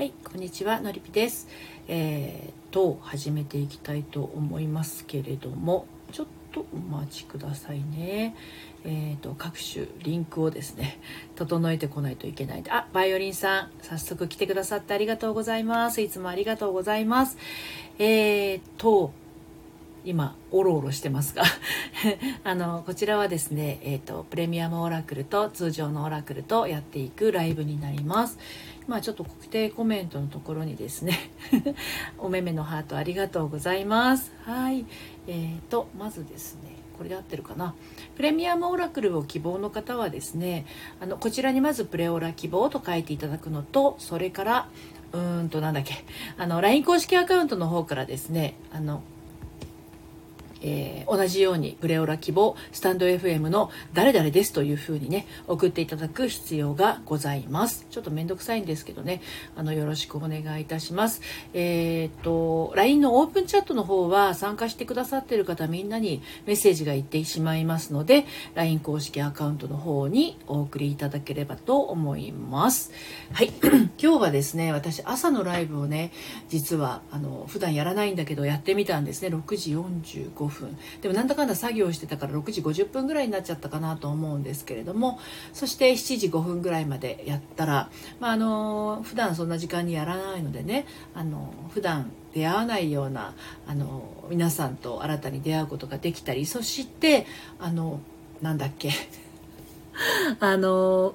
はい、こんにちは、のりぴです。えー、と、始めていきたいと思いますけれども、ちょっとお待ちくださいね。えーと、各種リンクをですね、整えてこないといけないで。あ、バイオリンさん、早速来てくださってありがとうございます。いつもありがとうございます。えーと、今おろおろしてますが あのこちらはですね、えーと、プレミアムオラクルと通常のオラクルとやっていくライブになりますまあちょっと固定コメントのところにですね おめめのハートありがとうございます。はい。えーとまずですねこれで合ってるかな。プレミアムオラクルを希望の方はですねあのこちらにまずプレオラ希望と書いていただくのとそれからうーんとなんだっけあの LINE 公式アカウントの方からですねあのえー、同じようにプレオラ希望スタンド FM の誰々ですというふうにね送っていただく必要がございます。ちょっと面倒くさいんですけどね。あのよろしくお願いいたします。えっ、と LINE のオープンチャットの方は参加してくださっている方みんなにメッセージがいってしまいますので LINE 公式アカウントの方にお送りいただければと思います。はい。今日はですね私朝のライブをね実はあの普段やらないんだけどやってみたんですね。6時45分。でもなんだかんだ作業してたから6時50分ぐらいになっちゃったかなと思うんですけれどもそして7時5分ぐらいまでやったら、まあ、あの普段そんな時間にやらないのでねあの普段出会わないようなあの皆さんと新たに出会うことができたりそしてあのなんだっけ あの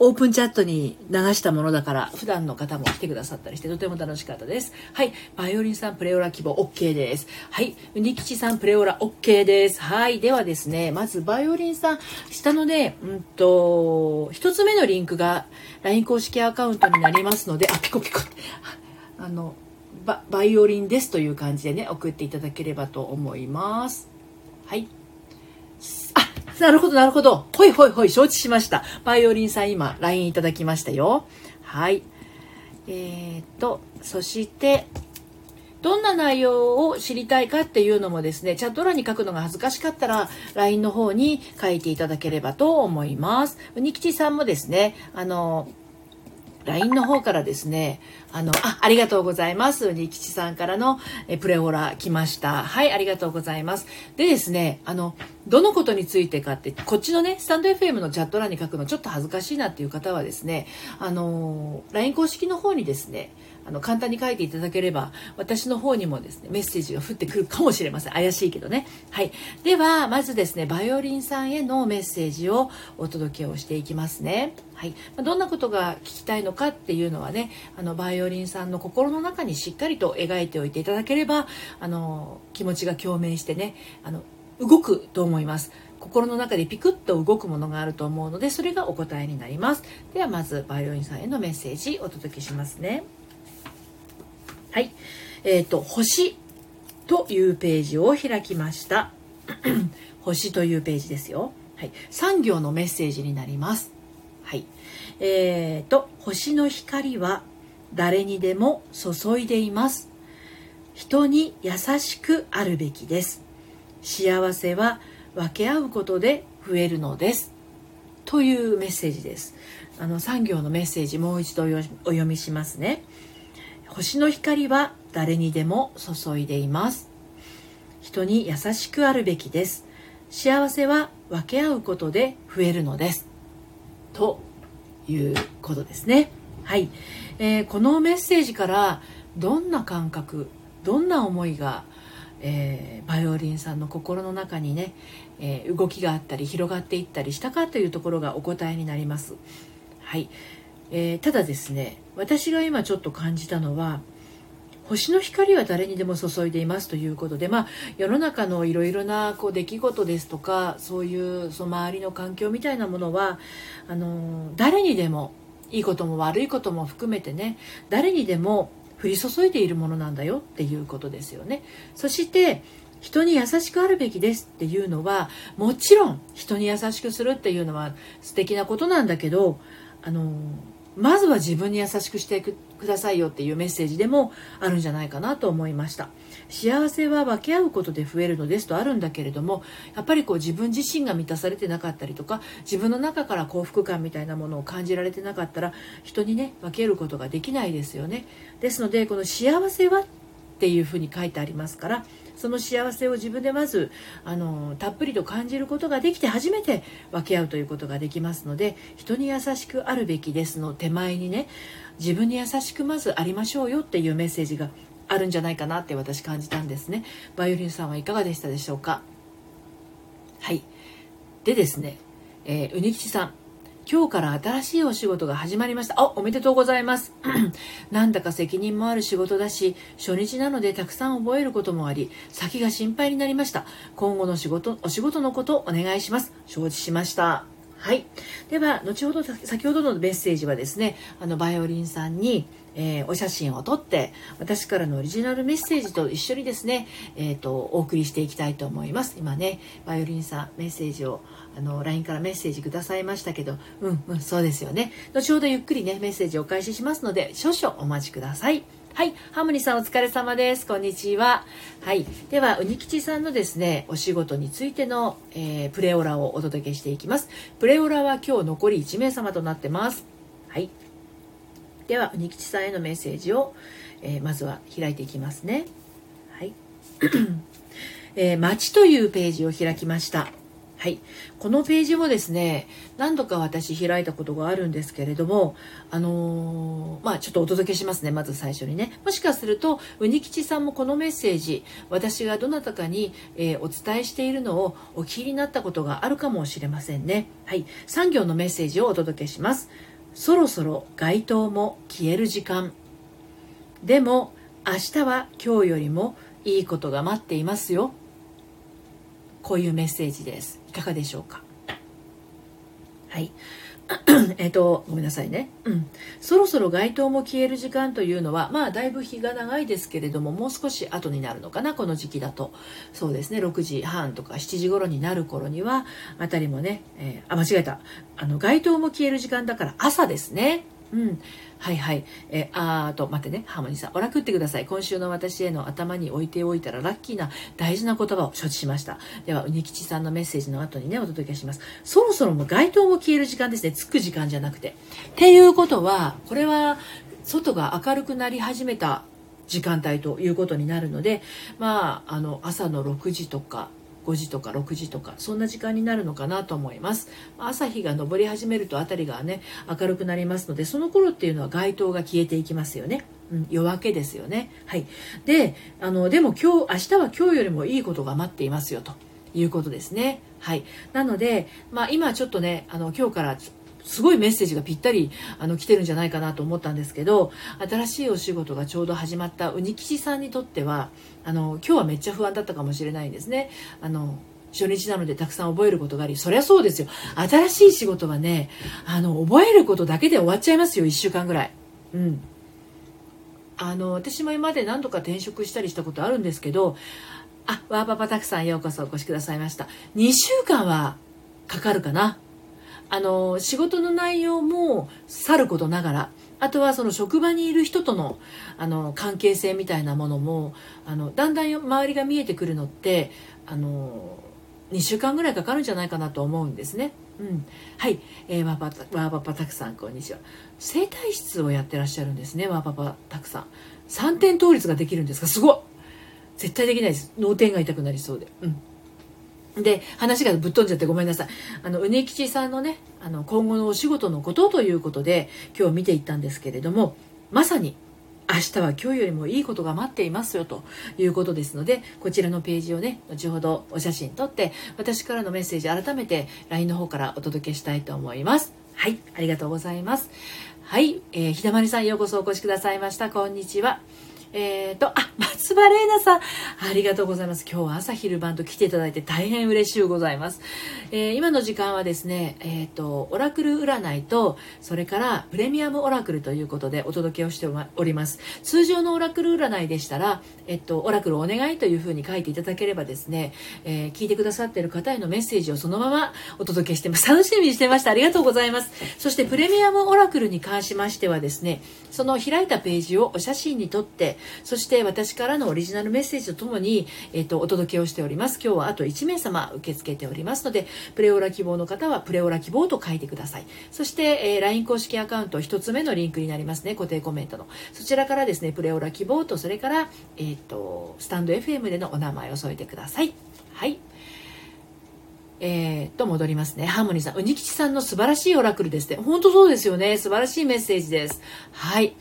オープンチャットに流したものだから普段の方も来てくださったりしてとても楽しかったです。はい。バイオリンさんプレオラ希望 OK です。はい。ウニ吉さんプレオラ OK です。はい。ではですねまずバイオリンさん下のねうんと一つ目のリンクが LINE 公式アカウントになりますのであピコピコって。あのババイオリンですという感じでね送っていただければと思います。はい。なるほど、なるほど。ほいほいほい、承知しました。バイオリンさん今、LINE いただきましたよ。はい。えー、っと、そして、どんな内容を知りたいかっていうのもですね、チャット欄に書くのが恥ずかしかったら、LINE の方に書いていただければと思います。うにきちさんもですね、あの、LINE の方からですね、あの、あ、ありがとうございます。にきちさんからのえプレオラ来ました。はい、ありがとうございます。でですね、あの、どのことについてかって、こっちのね、スタンド FM のチャット欄に書くのちょっと恥ずかしいなっていう方はですね、あの、LINE 公式の方にですね、あの簡単に書いていただければ私の方にもですねメッセージが降ってくるかもしれません。怪しいけどね。はい。ではまずですねバイオリンさんへのメッセージをお届けをしていきますね。はい。どんなことが聞きたいのかっていうのはねあのバイオリンさんの心の中にしっかりと描いておいていただければあの気持ちが共鳴してねあの動くと思います。心の中でピクッと動くものがあると思うのでそれがお答えになります。ではまずバイオリンさんへのメッセージお届けしますね。はい。えっ、ー、と、星というページを開きました。星というページですよ。はい。産業のメッセージになります。はい。えっ、ー、と、星の光は誰にでも注いでいます。人に優しくあるべきです。幸せは分け合うことで増えるのです。というメッセージです。あの産業のメッセージもう一度お読みしますね。星の光は誰にでも注いでいます。人に優しくあるべきです。幸せは分け合うことで増えるのです。ということですね。はい、えー、このメッセージからどんな感覚どんな思いが、えー、バイオリンさんの心の中にね、えー、動きがあったり広がっていったりしたかというところがお答えになります。はい。えー、ただですね私が今ちょっと感じたのは星の光は誰にでも注いでいますということで、まあ、世の中のいろいろなこう出来事ですとかそういうその周りの環境みたいなものはあの誰にでもいいことも悪いことも含めてね誰にでも降り注いでいるものなんだよっていうことですよね。そして人に優しくあるべきですっていうのはもちろん人に優しくするっていうのは素敵なことなんだけどあのまずは自分に優しくしてくださいよっていうメッセージでもあるんじゃないかなと思いました。幸せは分け合うことで増えるのですとあるんだけれどもやっぱりこう自分自身が満たされてなかったりとか自分の中から幸福感みたいなものを感じられてなかったら人にね分けることができないですよね。ですのでこの幸せはっっていうふうに書いてありますからその幸せを自分でまずあのたっぷりと感じることができて初めて分け合うということができますので人に優しくあるべきですの手前にね自分に優しくまずありましょうよっていうメッセージがあるんじゃないかなって私感じたんですね。バイオリンさんはいかがでしたでしょうか？はい。でですね、えー、うにきちさん。今日から新しいお仕事が始まりました。あ、おめでとうございます。なんだか責任もある仕事だし、初日なのでたくさん覚えることもあり、先が心配になりました。今後の仕事、お仕事のことお願いします。承知しました。はい。では、後ほど、先ほどのメッセージはですね、あの、バイオリンさんに、えー、お写真を撮って私からのオリジナルメッセージと一緒にですね、えーと、お送りしていきたいと思います今ねバイオリンさんメッセージをあの LINE からメッセージくださいましたけどうんうんそうですよね後ほどゆっくりねメッセージをお返ししますので少々お待ちくださいはい。ハムニさんお疲れ様です。こんにちは。はい。では、うにきちさんのですね、お仕事についての、えー、プレオラをお届けしていきます。プレオラは今日残り1名様となってます。はい。では鬼吉さんへのメッセージを、えー、まずは開いていきますねはい、えー、街というページを開きましたはい。このページもですね、何度か私開いたことがあるんですけれども、あのー、まあちょっとお届けしますね、まず最初にね。もしかすると、うにきちさんもこのメッセージ、私がどなたかに、えー、お伝えしているのをお聞きになったことがあるかもしれませんね。はい。産業のメッセージをお届けします。そろそろ街灯も消える時間。でも明日は今日よりもいいことが待っていますよ。こういうメッセージです。いかがでしょうか？はい。えっと、ごめんなさいね。うん。そろそろ街灯も消える時間というのは、まあ、だいぶ日が長いですけれども、もう少し後になるのかな、この時期だと。そうですね、6時半とか7時頃になる頃には、あたりもね、えー、あ、間違えた。あの、街灯も消える時間だから朝ですね。うん。はいはい。えあーと、待ってね。ハーモニーさん。おらくってください。今週の私への頭に置いておいたらラッキーな大事な言葉を承知しました。では、うにきちさんのメッセージの後にね、お届けします。そろそろもう街灯も消える時間ですね。つく時間じゃなくて。っていうことは、これは、外が明るくなり始めた時間帯ということになるので、まあ、あの、朝の6時とか、5時とか6時とかそんな時間になるのかなと思います朝日が昇り始めると辺りがね明るくなりますのでその頃っていうのは街灯が消えていきますよねうん、夜明けですよね。はい。で、あの、でも今日、明日は今日よりもいいことが待っていますよということですね。はい。なので、まあ今ちょっとね、あの、今日からすごいメッセージがぴったりあの来てるんじゃないかなと思ったんですけど新しいお仕事がちょうど始まったうにきちさんにとってはあの今日はめっちゃ不安だったかもしれないんですね。あの初日なのでたくさん覚えることがありそりゃそうですよ新しい仕事はねあの覚えることだけで終わっちゃいますよ1週間ぐらい。うんあの私も今まで何度か転職したりしたことあるんですけどあわーパパたくさんようこそお越しくださいました2週間はかかるかなあの仕事の内容もさることながらあとはその職場にいる人とのあの関係性みたいなものもあのだんだん周りが見えてくるのってあの2週間ぐらいかかるんじゃないかなと思うんですね。うん、はい、えー、ワーパワーパパたくさんこんにちは。整体室をやってらっしゃるんですねワーパパたくさん。3点倒立ができるんですかすごい絶対できないです。脳天が痛くなりそうで。うん。で話がぶっ飛んじゃってごめんなさい。あのうねきちさんのねあの今後のお仕事のことということで今日見ていったんですけれどもまさに明日は今日よりもいいことが待っていますよということですのでこちらのページをね後ほどお写真撮って私からのメッセージ改めて LINE の方からお届けしたいと思います。はいありがとうございます。はい、えー、ひだまりさんようこそお越しくださいました。こんにちは。えっ、ー、と、あ、松葉玲奈さん、ありがとうございます。今日は朝昼晩と来ていただいて大変嬉しゅうございます。えー、今の時間はですね、えっ、ー、と、オラクル占いと、それからプレミアムオラクルということでお届けをしております。通常のオラクル占いでしたら、えっと、オラクルお願いというふうに書いていただければですね、え、聞いてくださっている方へのメッセージをそのままお届けしてます。楽しみにしてました。ありがとうございます。そしてプレミアムオラクルに関しましてはですね、その開いたページをお写真に撮って、そして私からのオリジナルメッセージとともに、えっと、お届けをしております。今日はあと1名様受け付けておりますので、プレオラ希望の方はプレオラ希望と書いてください。そして、えー、LINE 公式アカウント1つ目のリンクになりますね。固定コメントの。そちらからですね、プレオラ希望と、それから、えっ、と、スタンド FM でのお名前を添えてください。はい。えー、と戻りますね。ハーモニーさん、うにきちさんの素晴らしいオラクルですね。本当そうですよね。素晴らしいメッセージです。はい。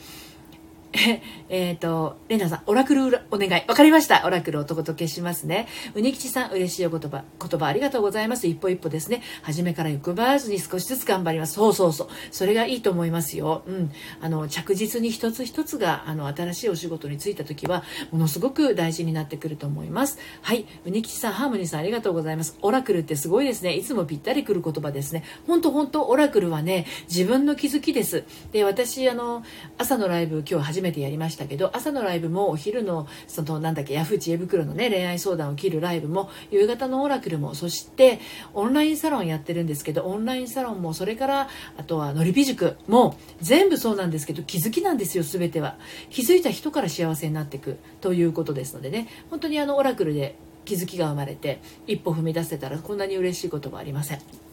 えっ、と、レナさん、オラクルお願い。わかりました。オラクルお届けしますね。うにきちさん、嬉しいお言葉、言葉ありがとうございます。一歩一歩ですね。初めから欲張らずに少しずつ頑張ります。そうそうそう。それがいいと思いますよ。うん。あの、着実に一つ一つが、あの、新しいお仕事に就いた時は、ものすごく大事になってくると思います。はい。うにきちさん、ハーモニーさん、ありがとうございます。オラクルってすごいですね。いつもぴったりくる言葉ですね。本当本当オラクルはね、自分の気づきです。で、私、あの、朝のライブ今日初めてやりましたけど、朝のライブもお昼のそのなんだっけヤフー知恵袋のね恋愛相談を切るライブも夕方のオラクルもそしてオンラインサロンやってるんですけどオンラインサロンもそれからあとはのりび塾も全部そうなんですけど気づきなんですよ全ては気づいた人から幸せになっていくということですのでね本当にあのオラクルで気づきが生まれて一歩踏み出せたらこんなに嬉しいことはありません。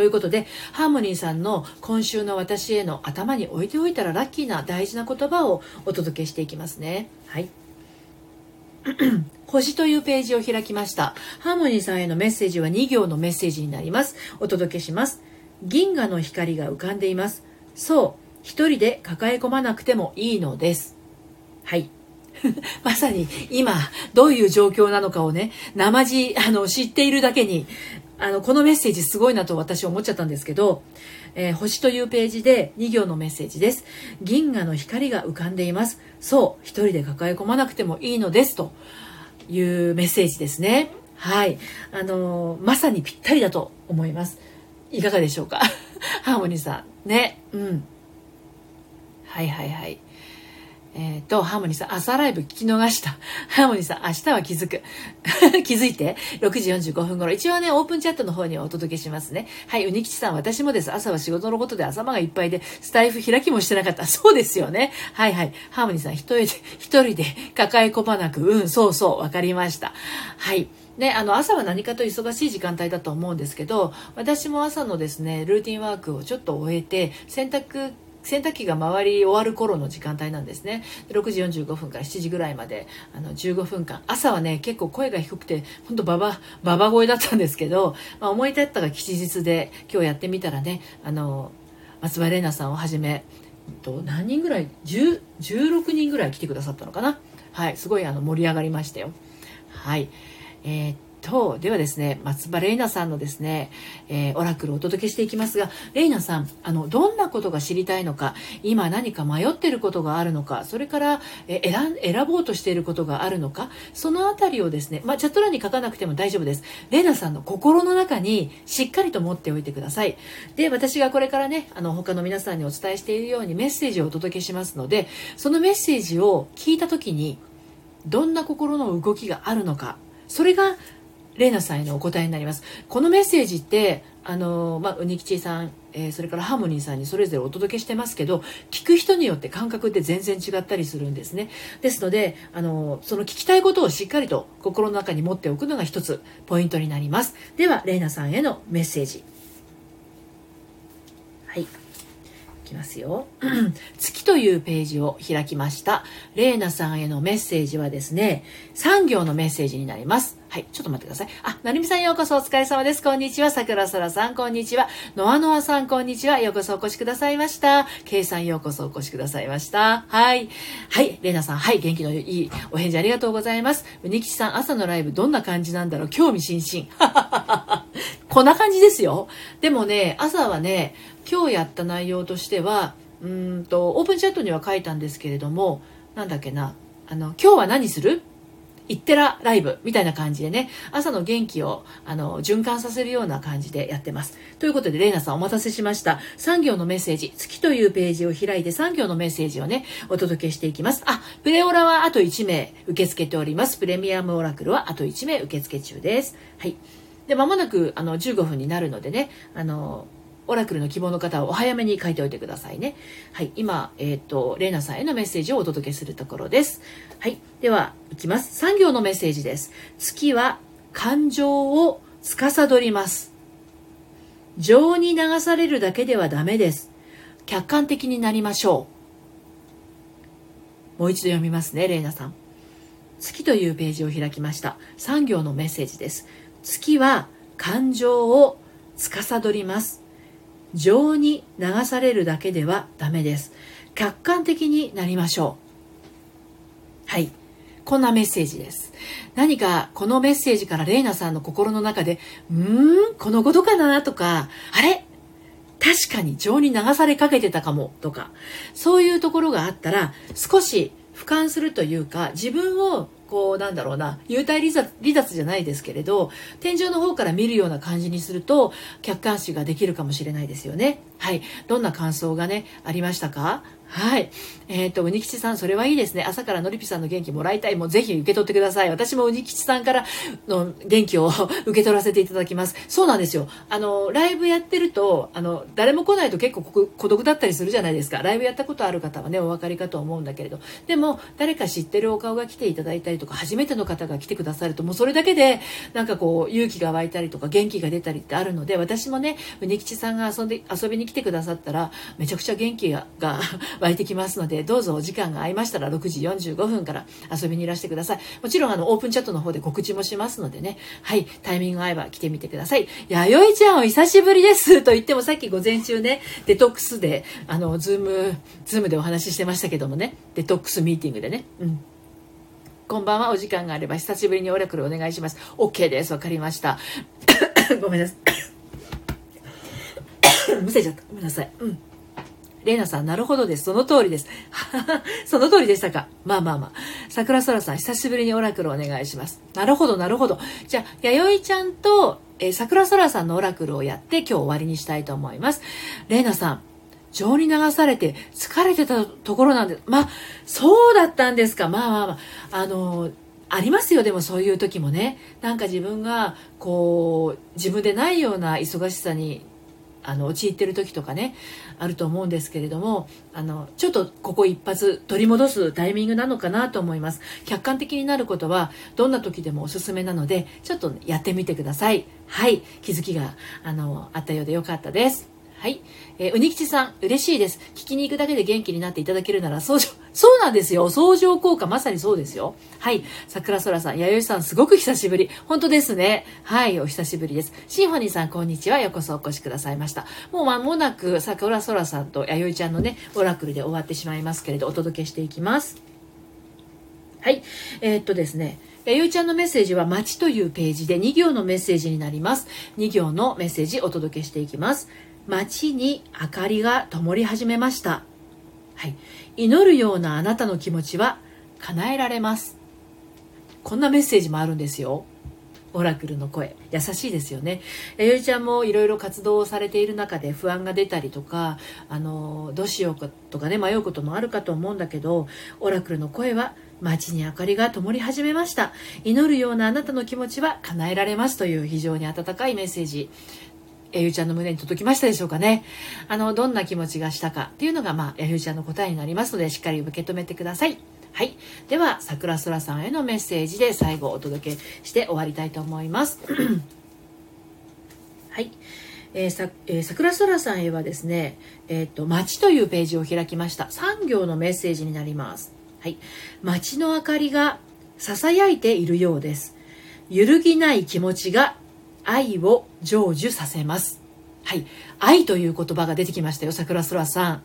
ということで、ハーモニーさんの今週の私への頭に置いておいたらラッキーな大事な言葉をお届けしていきますね。はい。星というページを開きました。ハーモニーさんへのメッセージは2行のメッセージになります。お届けします。銀河の光が浮かんでいます。そう、一人で抱え込まなくてもいいのです。はい。まさに今どういう状況なのかをね、生地、あの、知っているだけに、あの、このメッセージすごいなと私思っちゃったんですけど、えー、星というページで2行のメッセージです。銀河の光が浮かんでいます。そう、一人で抱え込まなくてもいいのです。というメッセージですね。はい。あのー、まさにぴったりだと思います。いかがでしょうか？ハーモニーさん。ね。うん。はいはいはい。えっ、ー、と、ハーモニーさん、朝ライブ聞き逃した。ハーモニーさん、明日は気づく。気づいて、6時45分頃。一応ね、オープンチャットの方にはお届けしますね。はい、うにきちさん、私もです。朝は仕事のことで頭がいっぱいで、スタイフ開きもしてなかった。そうですよね。はいはい。ハーモニーさん、一人で、一人で抱え込まなく、うん、そうそう、わかりました。はい。ね、あの朝は何かと忙しい時間帯だと思うんですけど私も朝のですねルーティンワークをちょっと終えて洗濯洗濯機が回り終わる頃の時間帯なんですね。6時45分から7時ぐらいまであの15分間。朝はね結構声が低くて本当ババババ声だったんですけど、まあ、思い立ったが吉日で今日やってみたらねあの松葉玲奈さんをはじめと何人ぐらい？16人ぐらい来てくださったのかな。はいすごいあの盛り上がりましたよ。はい。えー、っと、ではですね、松葉玲奈さんのですね、えー、オラクルをお届けしていきますが、玲奈さん、あの、どんなことが知りたいのか、今何か迷っていることがあるのか、それから、えー、選、選ぼうとしていることがあるのか、そのあたりをですね、まあ、チャット欄に書かなくても大丈夫です。玲奈さんの心の中にしっかりと持っておいてください。で、私がこれからね、あの、他の皆さんにお伝えしているようにメッセージをお届けしますので、そのメッセージを聞いた時に、どんな心の動きがあるのか、それがレイナさんへのお答えになります。このメッセージって、あの、まあ、うにきちさん、えー、それからハーモニーさんにそれぞれお届けしてますけど、聞く人によって感覚って全然違ったりするんですね。ですので、あの、その聞きたいことをしっかりと心の中に持っておくのが一つポイントになります。では、レイナさんへのメッセージ。はい。きますよ。月というページを開きました。レイナさんへのメッセージはですね、3行のメッセージになります。はい、ちょっと待ってください。あ、なるみさんようこそお疲れ様です。こんにちは。桜空さん、こんにちは。ノアノアさん、こんにちは。ようこそお越しくださいました。ケイさん、ようこそお越しくださいました。はい。はい、レイナさん、はい、元気のいいお返事ありがとうございます。うにきちさん、朝のライブどんな感じなんだろう興味津々。こんな感じですよ。でもね、朝はね、今日やった内容としてはうんとオープンチャットには書いたんですけれどもなんだっけなあの今日は何する？いってらライブみたいな感じでね、朝の元気を、あの、循環させるような感じでやってます。ということで、レイナさんお待たせしました。産業のメッセージ、月というページを開いて産業のメッセージをね、お届けしていきます。あ、プレオラはあと1名受け付けております。プレミアムオラクルはあと1名受付中です。はい。で、まもなく、あの、15分になるのでね、あの、オラクルの希望の方はお早めに書いておいてくださいね。はい。今、えっ、ー、と、レイナさんへのメッセージをお届けするところです。はい。では、いきます。産業のメッセージです。月は感情を司ります。情に流されるだけではダメです。客観的になりましょう。もう一度読みますね、レイナさん。月というページを開きました。産業のメッセージです。月は感情を司ります。情に流されるだけではダメです。客観的になりましょう。はい。こんなメッセージです。何かこのメッセージからレイナさんの心の中で、うーん、このことかなとか、あれ？確かに情に流されかけてたかもとか、そういうところがあったら、少し俯瞰するというか、自分をこうなんだろうな幽体離脱離脱じゃないですけれど天井の方から見るような感じにすると客観視ができるかもしれないですよね。はいどんな感想がねありましたか？はい。えっ、ー、と、うにきちさん、それはいいですね。朝からのりぴさんの元気もらいたい。もうぜひ受け取ってください。私もうにきちさんからの元気を 受け取らせていただきます。そうなんですよ。あの、ライブやってると、あの、誰も来ないと結構孤独だったりするじゃないですか。ライブやったことある方はね、お分かりかと思うんだけれど。でも、誰か知ってるお顔が来ていただいたりとか、初めての方が来てくださると、もうそれだけで、なんかこう、勇気が湧いたりとか、元気が出たりってあるので、私もね、うにきちさんが遊んで、遊びに来てくださったら、めちゃくちゃ元気が 湧いてきますので、どうぞお時間が合いましたら6時45分から遊びにいらしてください。もちろんあのオープンチャットの方で告知もしますのでね、はい、タイミング合えば来てみてください。弥生ちゃんお久しぶりですと言ってもさっき午前中ね、デトックスで、あの、ズーム、ズームでお話ししてましたけどもね、デトックスミーティングでね、うん。こんばんは。お時間があれば久しぶりにオラクルお願いします。OK です。わかりました。ごめんなさい。むせちゃった。ごめんなさい。うん。レイナさん、なるほどです。その通りです。その通りでしたか。まあまあまあ。桜空さん、久しぶりにオラクルお願いします。なるほど、なるほど。じゃあ、弥生ちゃんと、えー、桜空さんのオラクルをやって今日終わりにしたいと思います。レイナさん、情に流されて疲れてたところなんです。まあ、そうだったんですか。まあまあまあ。あのーありますよでもそういう時もねなんか自分がこう自分でないような忙しさにあの陥ってる時とかねあると思うんですけれどもあのちょっとここ一発取り戻すタイミングなのかなと思います。客観的になることはどんな時でもおすすめなのでちょっとやってみてください。はい。気づきがあのあったようでよかったです。はい。えー、うにきちさん、嬉しいです。聞きに行くだけで元気になっていただけるなら、そう、そうなんですよ。相乗効果、まさにそうですよ。はい。桜空さん、弥生さん、すごく久しぶり。本当ですね。はい、お久しぶりです。シンフォニーさん、こんにちは。ようこそお越しくださいました。もう間もなく、桜空さんと弥生ちゃんのね、オラクルで終わってしまいますけれど、お届けしていきます。はい。えー、っとですね。ゆいちゃんのメッセージは街というページで2行のメッセージになります。2行のメッセージお届けしていきます。街に明かりが灯り始めました。はい。祈るようなあなたの気持ちは叶えられます。こんなメッセージもあるんですよ。オラクルの声。優しいですよね。ゆいちゃんもいろいろ活動をされている中で不安が出たりとか、あの、どうしようかとかね、迷うこともあるかと思うんだけど、オラクルの声は街に明かりが灯り始めました。祈るようなあなたの気持ちは叶えられますという非常に温かいメッセージ。えゆちゃんの胸に届きましたでしょうかね。あの、どんな気持ちがしたかっていうのが、まあ、えゆちゃんの答えになりますので、しっかり受け止めてください。はい。では、桜空さんへのメッセージで最後お届けして終わりたいと思います。はい。えー、さえー、桜空さんへはですね、えっ、と、街というページを開きました。産業のメッセージになります。はい。街の明かりが囁いているようです。揺るぎない気持ちが愛を成就させます。はい。愛という言葉が出てきましたよ、桜空さん。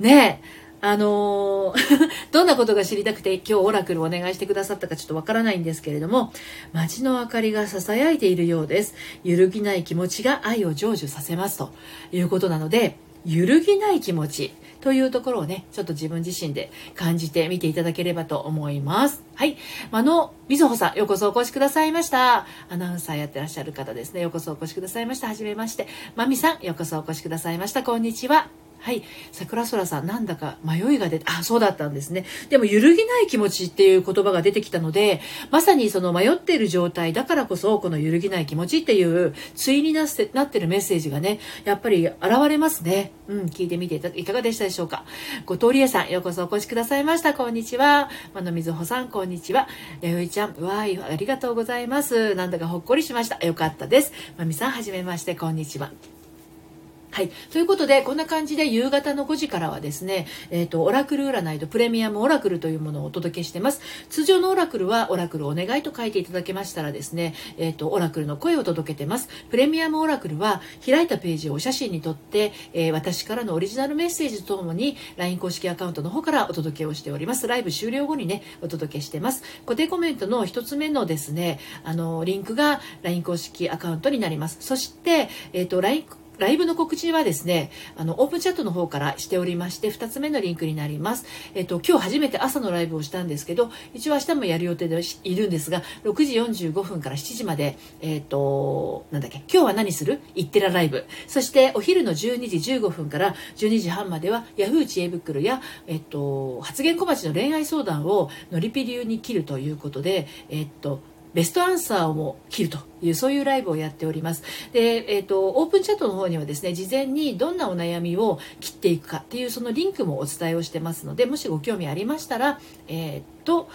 ねえ。あのー、どんなことが知りたくて今日オラクルお願いしてくださったかちょっとわからないんですけれども、街の明かりが囁いているようです。揺るぎない気持ちが愛を成就させますということなので、揺るぎない気持ち。というところをね、ちょっと自分自身で感じてみていただければと思います。はい。あの、みずほさん、ようこそお越しくださいました。アナウンサーやってらっしゃる方ですね。ようこそお越しくださいました。はじめまして。まみさん、ようこそお越しくださいました。こんにちは。はい。桜空さん、なんだか迷いが出て、あ、そうだったんですね。でも、揺るぎない気持ちっていう言葉が出てきたので、まさにその迷っている状態だからこそ、この揺るぎない気持ちっていう、対になってなってるメッセージがね、やっぱり現れますね。うん、聞いてみていかがでしたでしょうか？後藤理恵さん、ようこそお越しくださいました。こんにちは。まのみずほさん、こんにちは。やよいちゃん、わーい、ありがとうございます。なんだかほっこりしました。よかったです。まみさん、はじめまして、こんにちは。はい。ということで、こんな感じで夕方の5時からはですね、えっ、ー、と、オラクル占いとプレミアムオラクルというものをお届けしてます。通常のオラクルは、オラクルお願いと書いていただけましたらですね、えっ、ー、と、オラクルの声を届けてます。プレミアムオラクルは、開いたページをお写真に撮って、えー、私からのオリジナルメッセージとともに、LINE 公式アカウントの方からお届けをしております。ライブ終了後にね、お届けしてます。固定コメントの一つ目のですね、あの、リンクが LINE 公式アカウントになります。そして、えっ、と、LINE ライブの告知はですね、あの、オープンチャットの方からしておりまして、2つ目のリンクになります。えっと、今日初めて朝のライブをしたんですけど、一応明日もやる予定でいるんですが、6時45分から7時まで、えっと、なんだっけ、今日は何する？いってらライブ。そして、お昼の12時15分から12時半までは、ヤフー知恵袋や、えっと、発言小町の恋愛相談をのりぴ流に切るということで、えっと、ベストアンサーを切るというそういうライブをやっておりますで、えーと、オープンチャットの方にはですね事前にどんなお悩みを切っていくかっていうそのリンクもお伝えをしてますのでもしご興味ありましたらえっ、ー、と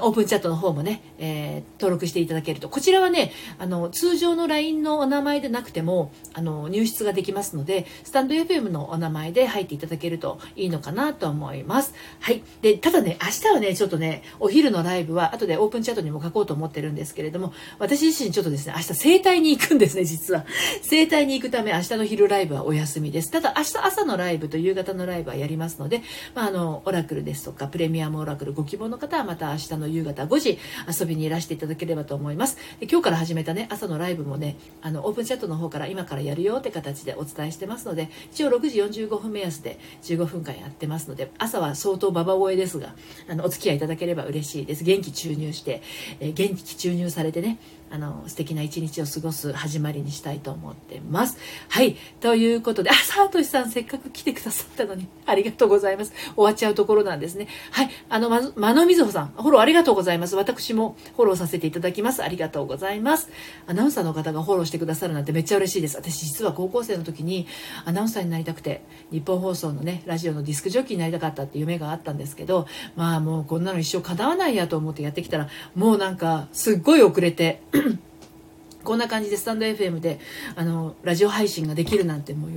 オープンチャットの方もね、えー、登録していただけると。こちらはね、あの、通常の LINE のお名前でなくても、あの、入室ができますので、スタンド FM のお名前で入っていただけるといいのかなと思います。はい。で、ただね、明日はね、ちょっとね、お昼のライブは、後でオープンチャットにも書こうと思ってるんですけれども、私私自身ちょっとですね、明日整体に行くんですね、実は。整体に行くため、明日の昼ライブはお休みです。ただ、明日朝のライブと夕方のライブはやりますので、まあ、あの、オラクルですとか、プレミアムオラクルご希望の方はまた明日の夕方5時遊びにいらしていただければと思いますで今日から始めたね朝のライブもねあのオープンチャットの方から今からやるよって形でお伝えしてますので一応6時45分目安で15分間やってますので朝は相当ババ声ですがあのお付き合いいただければ嬉しいです元気注入して、えー、元気注入されてねあの素敵な一日を過ごす始まりにしたいと思ってます。はい。ということであサートシさんせっかく来てくださったのにありがとうございます。終わっちゃうところなんですね。はい。あのままのみずほさんフォローありがとうございます。私もフォローさせていただきます。ありがとうございます。アナウンサーの方がフォローしてくださるなんてめっちゃ嬉しいです。私実は高校生の時にアナウンサーになりたくて日本放送のねラジオのディスクジョッキーになりたかったって夢があったんですけどまあもうこんなの一生叶わないやと思ってやってきたらもうなんかすっごい遅れて こんな感じでスタンド FM であのラジオ配信ができるなんてもう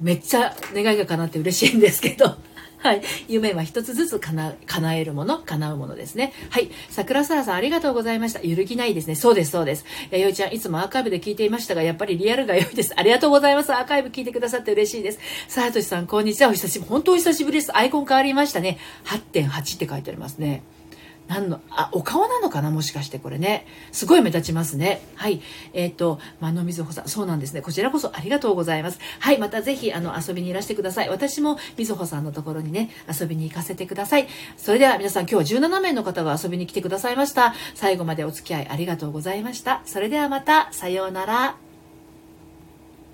めっちゃ願いが叶って嬉しいんですけど。はい。夢は一つずつ叶叶えるもの、叶うものですね。はい。桜空さん、ありがとうございました。揺るぎないですね。そうです、そうです。やよいちゃん、いつもアーカイブで聞いていましたが、やっぱりリアルが良いです。ありがとうございます。アーカイブ聞いてくださって嬉しいです。さとしさん、こんにちは。お久しぶり。本当お久しぶりです。アイコン変わりましたね。8.8って書いてありますね。何の、あ、お顔なのかなもしかしてこれね。すごい目立ちますね。はい。えっ、ー、と、まのみずほさん、そうなんですね。こちらこそありがとうございます。はい。またぜひ、あの、遊びにいらしてください。私もみずほさんのところにね、遊びに行かせてください。それでは皆さん、今日は17名の方が遊びに来てくださいました。最後までお付き合いありがとうございました。それではまた、さようなら。